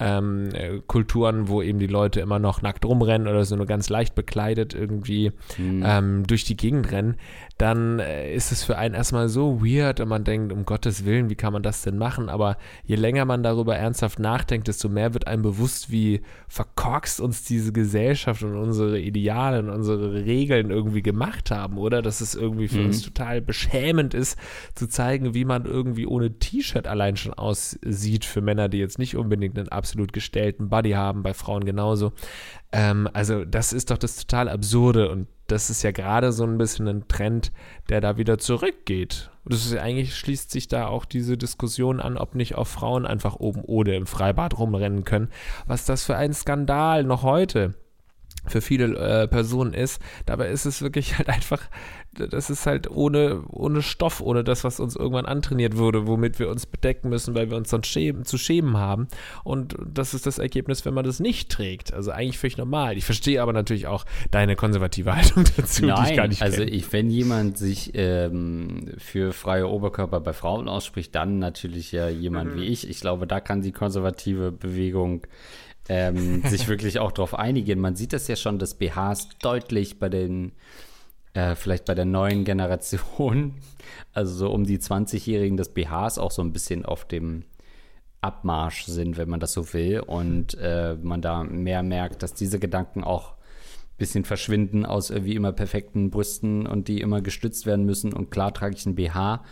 ähm, äh, Kulturen, wo eben die Leute immer noch nackt rumrennen oder so nur ganz leicht bekleidet irgendwie ähm, durch die Gegend rennen, dann äh, ist es für einen erstmal so weird und man denkt, um Gottes Willen, wie kann man das denn machen? Aber je länger man darüber ernsthaft nachdenkt, desto mehr wird einem bewusst, wie verkorkst uns diese Gesellschaft und unsere Ideale und unsere Regeln irgendwie gemacht haben, oder? Dass es irgendwie für uns total beschämend ist, zu zeigen, wie man irgendwie ohne T-Shirt allein schon aussieht für Männer, die jetzt nicht unbedingt einen absolut gestellten Body haben, bei Frauen genauso. Ähm, also das ist doch das total Absurde und das ist ja gerade so ein bisschen ein Trend, der da wieder zurückgeht. Und das ist eigentlich schließt sich da auch diese Diskussion an, ob nicht auch Frauen einfach oben ohne im Freibad rumrennen können. Was das für ein Skandal noch heute für viele äh, Personen ist. Dabei ist es wirklich [laughs] halt einfach, das ist halt ohne, ohne Stoff, ohne das, was uns irgendwann antrainiert wurde, womit wir uns bedecken müssen, weil wir uns sonst schämen, zu schämen haben. Und das ist das Ergebnis, wenn man das nicht trägt. Also eigentlich völlig normal. Ich verstehe aber natürlich auch deine konservative [laughs] Haltung dazu, die ich gar nicht also ich, wenn jemand sich ähm, für freie Oberkörper bei Frauen ausspricht, dann natürlich ja jemand wie ich. Ich glaube, da kann die konservative Bewegung ähm, [laughs] sich wirklich auch darauf einigen. Man sieht das ja schon, dass BHs deutlich bei den, äh, vielleicht bei der neuen Generation, [laughs] also so um die 20-Jährigen, dass BHs auch so ein bisschen auf dem Abmarsch sind, wenn man das so will. Und äh, man da mehr merkt, dass diese Gedanken auch ein bisschen verschwinden aus irgendwie immer perfekten Brüsten und die immer gestützt werden müssen. Und klar trage ich ein BH,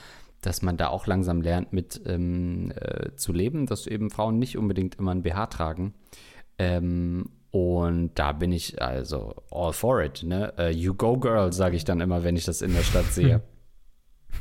dass man da auch langsam lernt, mit ähm, äh, zu leben, dass eben Frauen nicht unbedingt immer ein BH tragen. Ähm, Und da bin ich also all for it. Ne? Uh, you go, girl, sage ich dann immer, wenn ich das in der Stadt sehe. [laughs]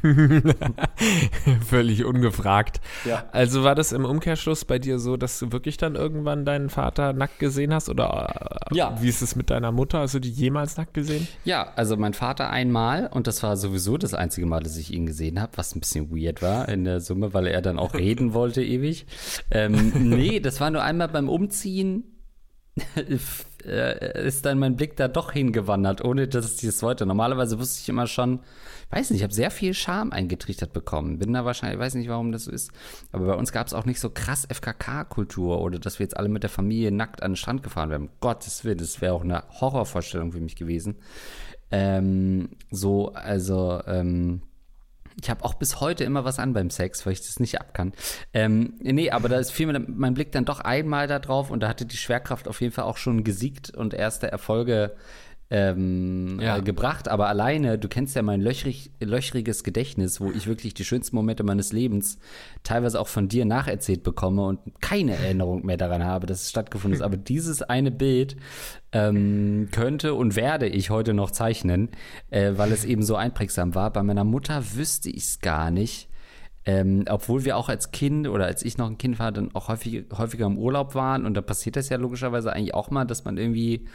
[laughs] Völlig ungefragt. Ja. Also war das im Umkehrschluss bei dir so, dass du wirklich dann irgendwann deinen Vater nackt gesehen hast? Oder äh, Ja. wie ist es mit deiner Mutter? Hast du die jemals nackt gesehen? Ja, also mein Vater einmal und das war sowieso das einzige Mal, dass ich ihn gesehen habe, was ein bisschen weird war in der Summe, weil er dann auch [laughs] reden wollte ewig. Ähm, nee, das war nur einmal beim Umziehen. [laughs] äh, ist dann mein Blick da doch hingewandert, ohne dass ich es wollte. Normalerweise wusste ich immer schon, weiß nicht, ich habe sehr viel Scham eingetrichtert bekommen. Bin da wahrscheinlich, weiß nicht, warum das so ist. Aber bei uns gab es auch nicht so krass FKK-Kultur oder dass wir jetzt alle mit der Familie nackt an den Strand gefahren wären. Gottes Willen, das wäre auch eine Horrorvorstellung für mich gewesen. Ähm, so, also, ähm, ich habe auch bis heute immer was an beim Sex, weil ich das nicht ab kann. Ähm, nee, aber da ist viel mein Blick dann doch einmal da drauf und da hatte die Schwerkraft auf jeden Fall auch schon gesiegt und erste Erfolge ähm, Ja. äh, gebracht. Aber alleine, du kennst ja mein löchrig, löchriges Gedächtnis, wo ich wirklich die schönsten Momente meines Lebens teilweise auch von dir nacherzählt bekomme und keine Erinnerung mehr daran habe, dass es stattgefunden ist. Aber dieses eine Bild ähm, könnte und werde ich heute noch zeichnen, äh, weil es eben so einprägsam war. Bei meiner Mutter wüsste ich es gar nicht. Ähm, obwohl wir auch als Kind oder als ich noch ein Kind war, dann auch häufig, häufiger im Urlaub waren und da passiert das ja logischerweise eigentlich auch mal, dass man irgendwie,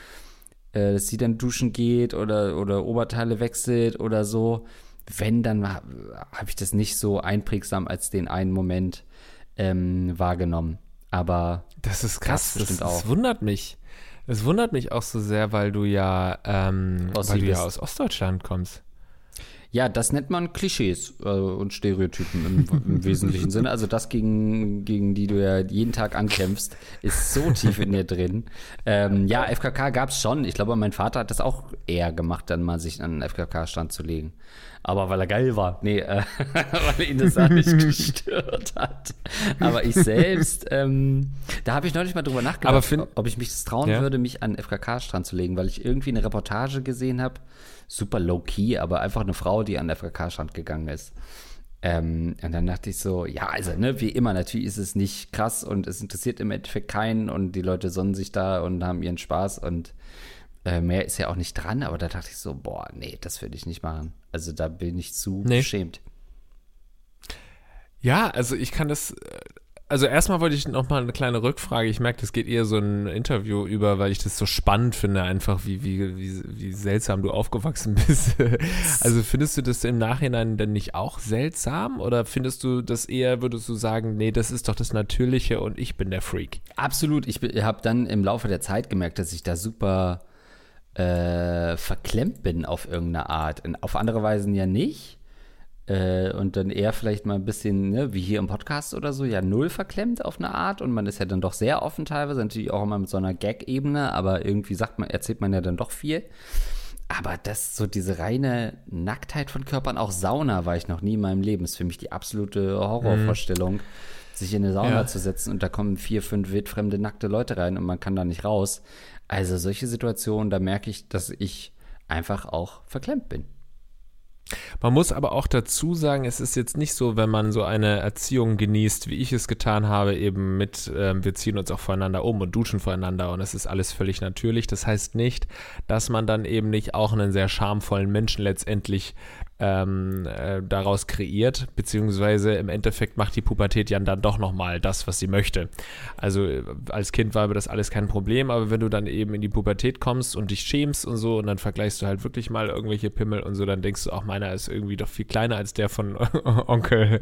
äh, dass sie dann duschen geht oder, oder Oberteile wechselt oder so. Wenn, dann habe hab ich das nicht so einprägsam als den einen Moment ähm, wahrgenommen. Aber Das ist krass. Das, das auch. wundert mich. Es wundert mich auch so sehr, weil du ja, ähm, weil du ja aus Ostdeutschland kommst. Ja, das nennt man Klischees äh, und Stereotypen im, im [laughs] wesentlichen Sinne. Also das, gegen, gegen die du ja jeden Tag ankämpfst, ist so [laughs] tief in dir drin. Ähm, ja, FKK gab's schon. Ich glaube, mein Vater hat das auch eher gemacht, dann mal sich an einen FKK-Stand zu legen. Aber weil er geil war. Nee, äh, [laughs] weil ihn das auch nicht gestört hat. Aber ich selbst, ähm, da habe ich neulich mal drüber nachgedacht, ob ich mich das trauen Ja. würde, mich an einen FKK-Strand zu legen, weil ich irgendwie eine Reportage gesehen habe, super low-key, aber einfach eine Frau, die an den FKK-Strand gegangen ist. Ähm, und dann dachte ich so, ja, also, ne, wie immer, natürlich ist es nicht krass und es interessiert im Endeffekt keinen und die Leute sonnen sich da und haben ihren Spaß und äh, mehr ist ja auch nicht dran, aber da dachte ich so, boah, nee, das würde ich nicht machen. Also da bin ich zu Nee. beschämt. Ja, also ich kann das. Also erstmal wollte ich noch mal eine kleine Rückfrage. Ich merke, das geht eher so ein Interview über, weil ich das so spannend finde, einfach wie, wie, wie, wie seltsam du aufgewachsen [laughs] bist. Also findest du das im Nachhinein denn nicht auch seltsam? Oder findest du das eher, würdest du sagen, nee, das ist doch das Natürliche und ich bin der Freak? Absolut. Ich habe dann im Laufe der Zeit gemerkt, dass ich da super äh, verklemmt bin auf irgendeine Art. Auf andere Weisen ja nicht. Äh, und dann eher vielleicht mal ein bisschen, ne, wie hier im Podcast oder so, ja, null verklemmt auf eine Art. Und man ist ja dann doch sehr offen teilweise, natürlich auch immer mit so einer Gag-Ebene, aber irgendwie sagt man, erzählt man ja dann doch viel. Aber das, so diese reine Nacktheit von Körpern, auch Sauna war ich noch nie in meinem Leben, ist für mich die absolute Horrorvorstellung, sich in eine Sauna Ja. zu setzen und da kommen vier, fünf wildfremde, nackte Leute rein und man kann da nicht raus. Also solche Situationen, da merke ich, dass ich einfach auch verklemmt bin. Man muss aber auch dazu sagen, es ist jetzt nicht so, wenn man so eine Erziehung genießt, wie ich es getan habe, eben mit, ähm, wir ziehen uns auch voreinander um und duschen voreinander und es ist alles völlig natürlich. Das heißt nicht, dass man dann eben nicht auch einen sehr schamvollen Menschen letztendlich ähm, äh, daraus kreiert, beziehungsweise im Endeffekt macht die Pubertät ja dann doch nochmal das, was sie möchte. Also äh, als Kind war mir das alles kein Problem, aber wenn du dann eben in die Pubertät kommst und dich schämst und so und dann vergleichst du halt wirklich mal irgendwelche Pimmel und so, dann denkst du, auch meiner ist irgendwie doch viel kleiner als der von [laughs] Onkel.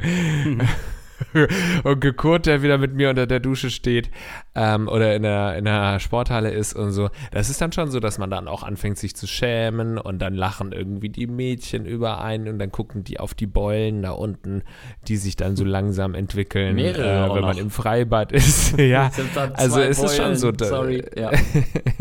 [laughs] Onkel Kurt, der wieder mit mir unter der Dusche steht ähm, oder in der, in der Sporthalle ist und so. Das ist dann schon so, dass man dann auch anfängt, sich zu schämen und dann lachen irgendwie die Mädchen über einen und dann gucken die auf die Beulen da unten, die sich dann so langsam entwickeln, Mehrere äh, wenn man noch. im Freibad [laughs] ist. [laughs] ja, also es ist schon Beulen, so, da, Sorry, ja.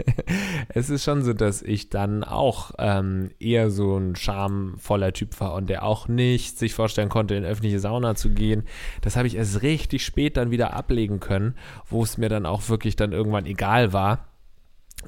[laughs] es ist schon so, dass ich dann auch ähm, eher so ein schamvoller Typ war und der auch nicht sich vorstellen konnte, in öffentliche Sauna zu gehen. Das habe ich erst richtig spät dann wieder ablegen können, wo es mir dann auch wirklich dann irgendwann egal war.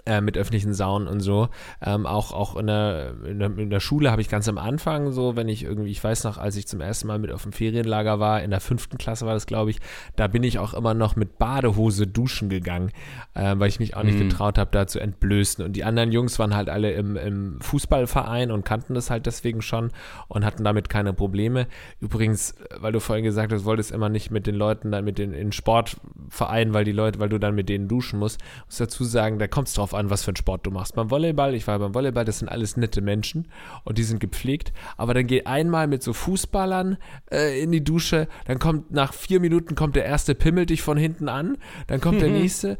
Äh, mit öffentlichen Saunen und so. Ähm, auch auch in, der, in, der, in der Schule habe ich ganz am Anfang so, wenn ich irgendwie, ich weiß noch, als ich zum ersten Mal mit auf dem Ferienlager war, in der fünften Klasse war das, glaube ich, da bin ich auch immer noch mit Badehose duschen gegangen, äh, weil ich mich auch nicht mhm. getraut habe, da zu entblößen. Und die anderen Jungs waren halt alle im, im Fußballverein und kannten das halt deswegen schon und hatten damit keine Probleme. Übrigens, weil du vorhin gesagt hast, du wolltest immer nicht mit den Leuten dann mit den in Sportvereinen, weil die Leute, weil du dann mit denen duschen musst, muss dazu sagen, da kommt es drauf an, was für einen Sport du machst. Beim Volleyball, ich war beim Volleyball, das sind alles nette Menschen und die sind gepflegt, aber dann geh einmal mit so Fußballern äh, in die Dusche, dann kommt nach vier Minuten kommt der erste Pimmel dich von hinten an, dann kommt der [laughs] nächste,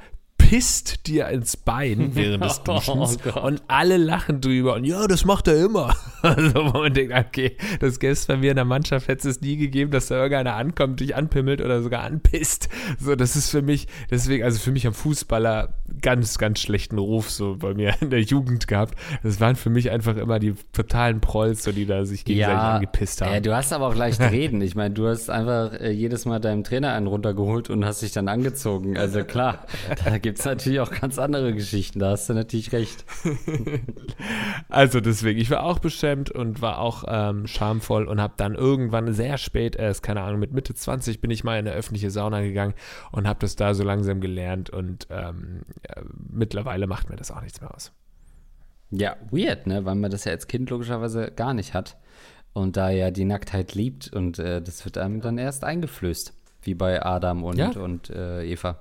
pisst dir ins Bein [laughs] während des oh Duschens oh und alle lachen drüber und ja, das macht er immer. [laughs] Also wo man denkt, okay, das gäbe es bei mir in der Mannschaft, hätte es nie gegeben, dass da irgendeiner ankommt, dich anpimmelt oder sogar anpisst. So, das ist für mich, deswegen, also für mich am Fußballer ganz, ganz schlechten Ruf so bei mir in der Jugend gehabt. Das waren für mich einfach immer die totalen Prolls, so die da sich gegenseitig ja, angepisst haben. Äh, du hast aber auch leicht [laughs] reden. Ich meine, du hast einfach äh, jedes Mal deinem Trainer einen runtergeholt und hast dich dann angezogen. Also klar, da gibt es natürlich auch ganz andere Geschichten. Da hast du natürlich recht. [laughs] also deswegen, ich war auch beschämt und war auch ähm, schamvoll und habe dann irgendwann sehr spät erst, keine Ahnung, mit Mitte 20 bin ich mal in eine öffentliche Sauna gegangen und habe das da so langsam gelernt und ähm, ja, mittlerweile macht mir das auch nichts mehr aus. Ja, weird, ne? Weil man das ja als Kind logischerweise gar nicht hat und da ja die Nacktheit liebt und äh, das wird einem dann erst eingeflößt, wie bei Adam und, ja. und äh, Eva.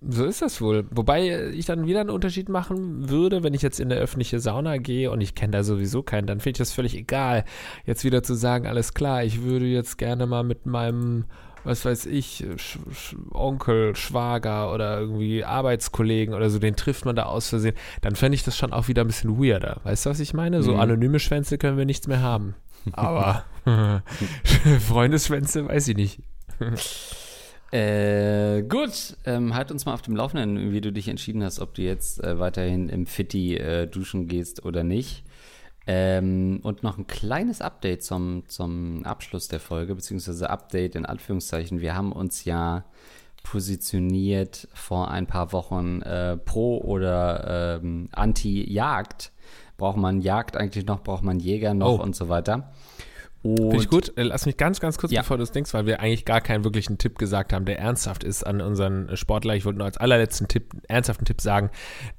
So ist das wohl. Wobei ich dann wieder einen Unterschied machen würde, wenn ich jetzt in eine öffentliche Sauna gehe und ich kenne da sowieso keinen, dann finde ich das völlig egal, jetzt wieder zu sagen, alles klar, ich würde jetzt gerne mal mit meinem, was weiß ich, Sch Sch Onkel, Schwager oder irgendwie Arbeitskollegen oder so, den trifft man da aus Versehen, dann fände ich das schon auch wieder ein bisschen weirder. Weißt du, was ich meine? So mhm. anonyme Schwänze können wir nichts mehr haben. Aber [laughs] [laughs] Freundesschwänze weiß ich nicht. [laughs] Äh, gut, ähm, halt uns mal auf dem Laufenden, wie du dich entschieden hast, ob du jetzt äh, weiterhin im Fitti äh, duschen gehst oder nicht. Ähm, und noch ein kleines Update zum, zum Abschluss der Folge, beziehungsweise Update in Anführungszeichen. Wir haben uns ja positioniert vor ein paar Wochen äh, pro oder ähm, anti-Jagd. Braucht man Jagd eigentlich noch, braucht man Jäger noch oh. und so weiter. Finde ich gut. Äh, lass mich ganz, ganz kurz, ja. bevor du es denkst, weil wir eigentlich gar keinen wirklichen Tipp gesagt haben, der ernsthaft ist an unseren Sportler. Ich wollte nur als allerletzten Tipp, ernsthaften Tipp sagen,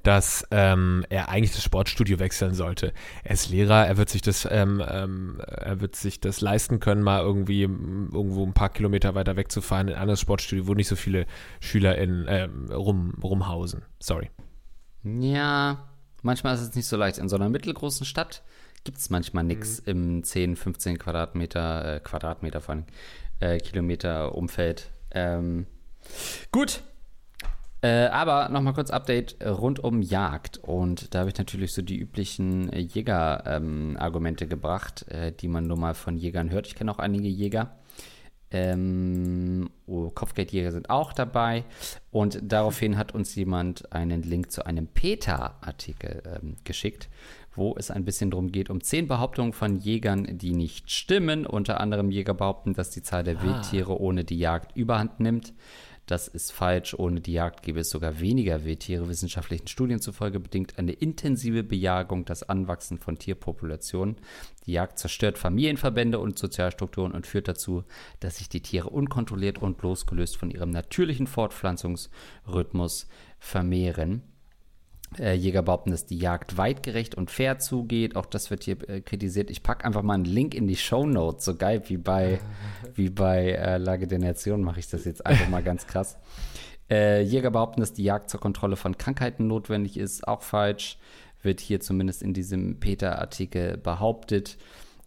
dass ähm, er eigentlich das Sportstudio wechseln sollte. Er ist Lehrer, er wird sich das, ähm, ähm, er wird sich das leisten können, mal irgendwie irgendwo ein paar Kilometer weiter wegzufahren in ein anderes Sportstudio, wo nicht so viele Schüler in, ähm, rum, rumhausen. Sorry. Ja, manchmal ist es nicht so leicht. In so einer mittelgroßen Stadt gibt es manchmal nichts mhm. im 10, 15 Quadratmeter, äh, Quadratmeter von äh, Kilometer Umfeld. Ähm, gut. Äh, aber nochmal kurz Update rund um Jagd. Und da habe ich natürlich so die üblichen Jäger-Argumente ähm, gebracht, äh, die man nur mal von Jägern hört. Ich kenne auch einige Jäger. Ähm, oh, Kopfgeldjäger sind auch dabei. Und daraufhin hat uns jemand einen Link zu einem PETA-Artikel ähm, geschickt, wo es ein bisschen darum geht, um zehn Behauptungen von Jägern, die nicht stimmen. Unter anderem Jäger behaupten, dass die Zahl der ah. Wildtiere ohne die Jagd überhand nimmt. Das ist falsch. Ohne die Jagd gäbe es sogar weniger Wildtiere. Wissenschaftlichen Studien zufolge bedingt eine intensive Bejagung das Anwachsen von Tierpopulationen. Die Jagd zerstört Familienverbände und Sozialstrukturen und führt dazu, dass sich die Tiere unkontrolliert und losgelöst von ihrem natürlichen Fortpflanzungsrhythmus vermehren. Äh, Jäger behaupten, dass die Jagd weitgerecht und fair zugeht. Auch das wird hier äh, kritisiert. Ich packe einfach mal einen Link in die Show Notes. So geil wie bei, [laughs] wie bei äh, Lage der Nation mache ich das jetzt einfach mal ganz krass. Äh, Jäger behaupten, dass die Jagd zur Kontrolle von Krankheiten notwendig ist. Auch falsch. Wird hier zumindest in diesem Peter-Artikel behauptet.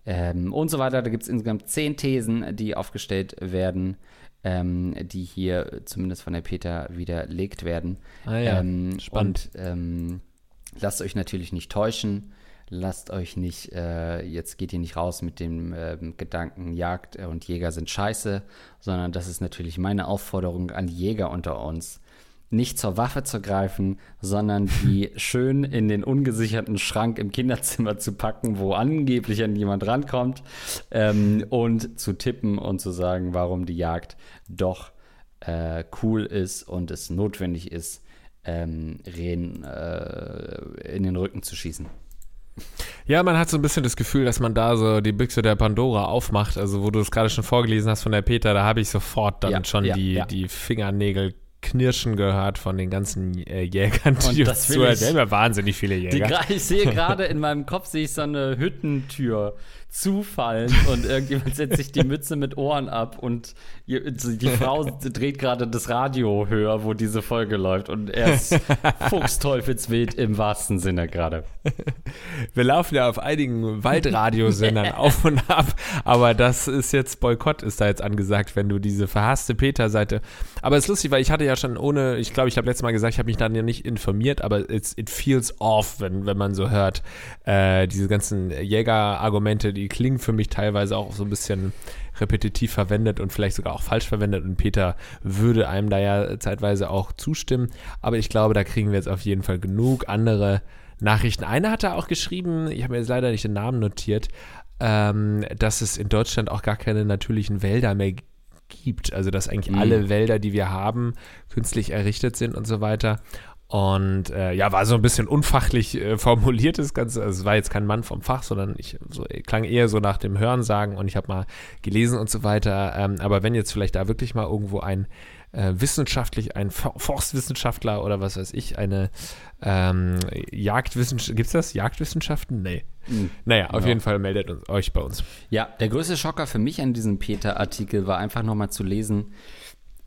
Ähm, und so weiter. Da gibt es insgesamt zehn Thesen, die aufgestellt werden ähm, die hier zumindest von der Peter widerlegt werden. Ah ja, ähm, spannend. Und ähm, lasst euch natürlich nicht täuschen. Lasst euch nicht, äh, jetzt geht ihr nicht raus mit dem äh, Gedanken, Jagd und Jäger sind scheiße, sondern das ist natürlich meine Aufforderung an Jäger unter uns nicht zur Waffe zu greifen, sondern die [laughs] schön in den ungesicherten Schrank im Kinderzimmer zu packen, wo angeblich an jemand rankommt ähm, und zu tippen und zu sagen, warum die Jagd doch äh, cool ist und es notwendig ist, ähm, Rehen äh, in den Rücken zu schießen. Ja, man hat so ein bisschen das Gefühl, dass man da so die Büchse der Pandora aufmacht. Also, wo du es gerade schon vorgelesen hast von der Peter, da habe ich sofort dann Ja, schon ja, die, ja. die Fingernägel knirschen gehört von den ganzen äh, Jägern, die Und uns das will zuhören. ich- Wir haben ja wahnsinnig viele Die, Jäger. gra- ich sehe [laughs] gerade in meinem Kopf sehe ich so eine Hüttentür zufallen und irgendjemand setzt sich die Mütze mit Ohren ab und ihr- die Frau dreht gerade das Radio höher, wo diese Folge läuft und er ist [laughs] fuchsteufelswild im wahrsten Sinne gerade. Wir laufen ja auf einigen Waldradiosendern [laughs] auf und ab, aber das ist jetzt Boykott ist da jetzt angesagt, wenn du diese verhasste Peter-Seite. Aber es ist lustig, weil ich hatte ja schon ohne, ich glaube, ich habe letztes Mal gesagt, ich habe mich dann ja nicht informiert, aber it's, it feels off, wenn, wenn man so hört, äh, diese ganzen Jäger-Argumente, die klingen für mich teilweise auch so ein bisschen repetitiv verwendet und vielleicht sogar auch falsch verwendet und Peter würde einem da ja zeitweise auch zustimmen, aber ich glaube, da kriegen wir jetzt auf jeden Fall genug andere Nachrichten. Einer hat da auch geschrieben, ich habe mir jetzt leider nicht den Namen notiert, ähm, dass es in Deutschland auch gar keine natürlichen Wälder mehr gibt. Also dass eigentlich alle Wälder, die wir haben, künstlich errichtet sind und so weiter. Und äh, ja, war so ein bisschen unfachlich äh, formuliert das Ganze. Also es war jetzt kein Mann vom Fach, sondern ich so, klang eher so nach dem Hörensagen und ich habe mal gelesen und so weiter. Ähm, aber wenn jetzt vielleicht da wirklich mal irgendwo ein äh, wissenschaftlich, ein For- Forstwissenschaftler oder was weiß ich, eine ähm, Jagdwissenschaft, gibt's das? Jagdwissenschaften? Nee. Naja, auf Ja. jeden Fall meldet uns, euch bei uns. Ja, der größte Schocker für mich an diesem Peter-Artikel war einfach nochmal zu lesen,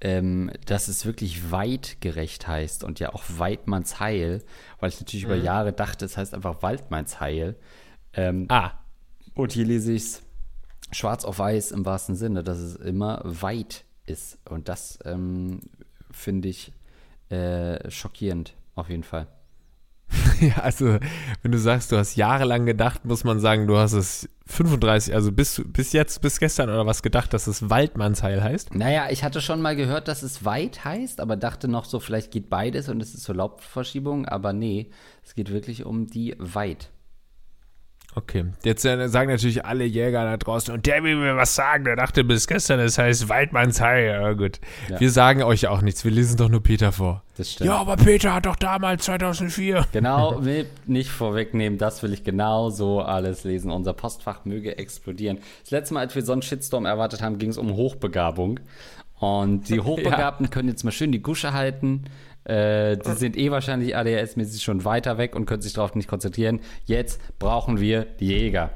ähm, dass es wirklich weitgerecht heißt und ja auch Weidmannsheil, weil ich natürlich über Jahre dachte, es heißt einfach Waldmannsheil. Ähm, Ah, und hier lese ich es schwarz auf weiß im wahrsten Sinne, dass es immer weit ist. Und das ähm, finde ich äh, schockierend, auf jeden Fall. [laughs] Ja, also wenn du sagst, du hast jahrelang gedacht, muss man sagen, du hast es 35, also bis, bis jetzt, bis gestern oder was gedacht, dass es Waldmannsheil heißt. Naja, ich hatte schon mal gehört, dass es weit heißt, aber dachte noch so, vielleicht geht beides und es ist so Laubverschiebung, aber nee, es geht wirklich um die weit. Okay, jetzt äh, sagen natürlich alle Jäger da draußen, und der will mir was sagen, der dachte bis gestern, es heißt Waldmannsheil. Ja, gut. Ja. Wir sagen euch ja auch nichts, wir lesen doch nur Peter vor. Das stimmt. Ja, aber Peter hat doch damals 2004. Genau, [laughs] will nicht vorwegnehmen, das will ich genau so alles lesen. Unser Postfach möge explodieren. Das letzte Mal, als wir so einen Shitstorm erwartet haben, ging es um Hochbegabung. Und die [laughs] Hochbegabten können jetzt mal schön die Gusche halten. Äh, die sind eh wahrscheinlich ADHS-mäßig schon weiter weg und können sich darauf nicht konzentrieren. Jetzt brauchen wir die Jäger.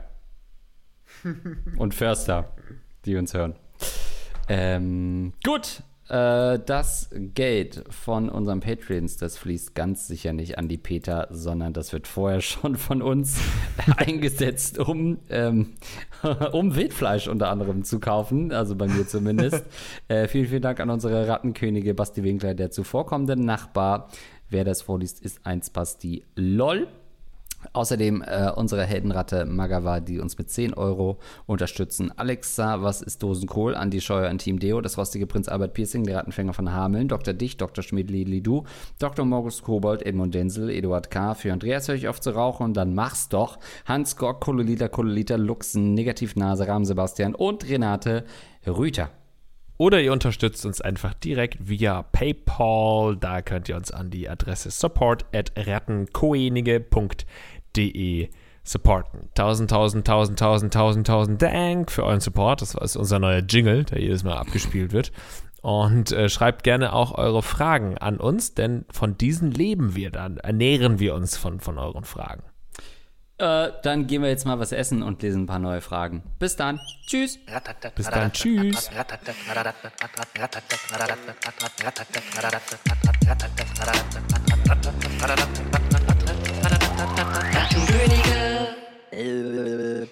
[laughs] und Förster, die uns hören. Ähm, gut, das Geld von unseren Patreons, das fließt ganz sicher nicht an die Peter, sondern das wird vorher [laughs] schon von uns [laughs] eingesetzt, um, ähm, [laughs] um Wildfleisch unter anderem zu kaufen, also bei mir zumindest. äh, vielen, vielen Dank an unsere Rattenkönige Basti Winkler, der zuvorkommende Nachbar. Wer das vorliest, ist eins Basti LOL. Außerdem äh, unsere Heldenratte Magawa, die uns mit 10 Euro unterstützen. Alexa, was ist Dosenkohl? Andi Scheuer und Team Deo, das rostige Prinz Albert Piercing, der Rattenfänger von Hameln, Dr. Dich, Dr. Schmidli Lidu, Dr. Morgus Kobold, Edmund Denzel, Eduard K. Für Andreas höre ich auf zu rauchen und dann mach's doch. Hans Gork, Kololita, Kololita, Luxen, Negativnase, Rahmen Sebastian und Renate Rüther. Oder ihr unterstützt uns einfach direkt via PayPal. Da könnt ihr uns an die Adresse support at rattenkoenige.de supporten. Tausend, tausend, tausend, tausend, tausend, tausend Dank für euren Support. Das ist unser neuer Jingle, der jedes Mal abgespielt wird. Und äh, schreibt gerne auch eure Fragen an uns, denn von diesen leben wir dann, ernähren wir uns von, von euren Fragen. Äh, dann gehen wir jetzt mal was essen und lesen ein paar neue Fragen. Bis dann. Tschüss. Bis dann. Tschüss. Könige.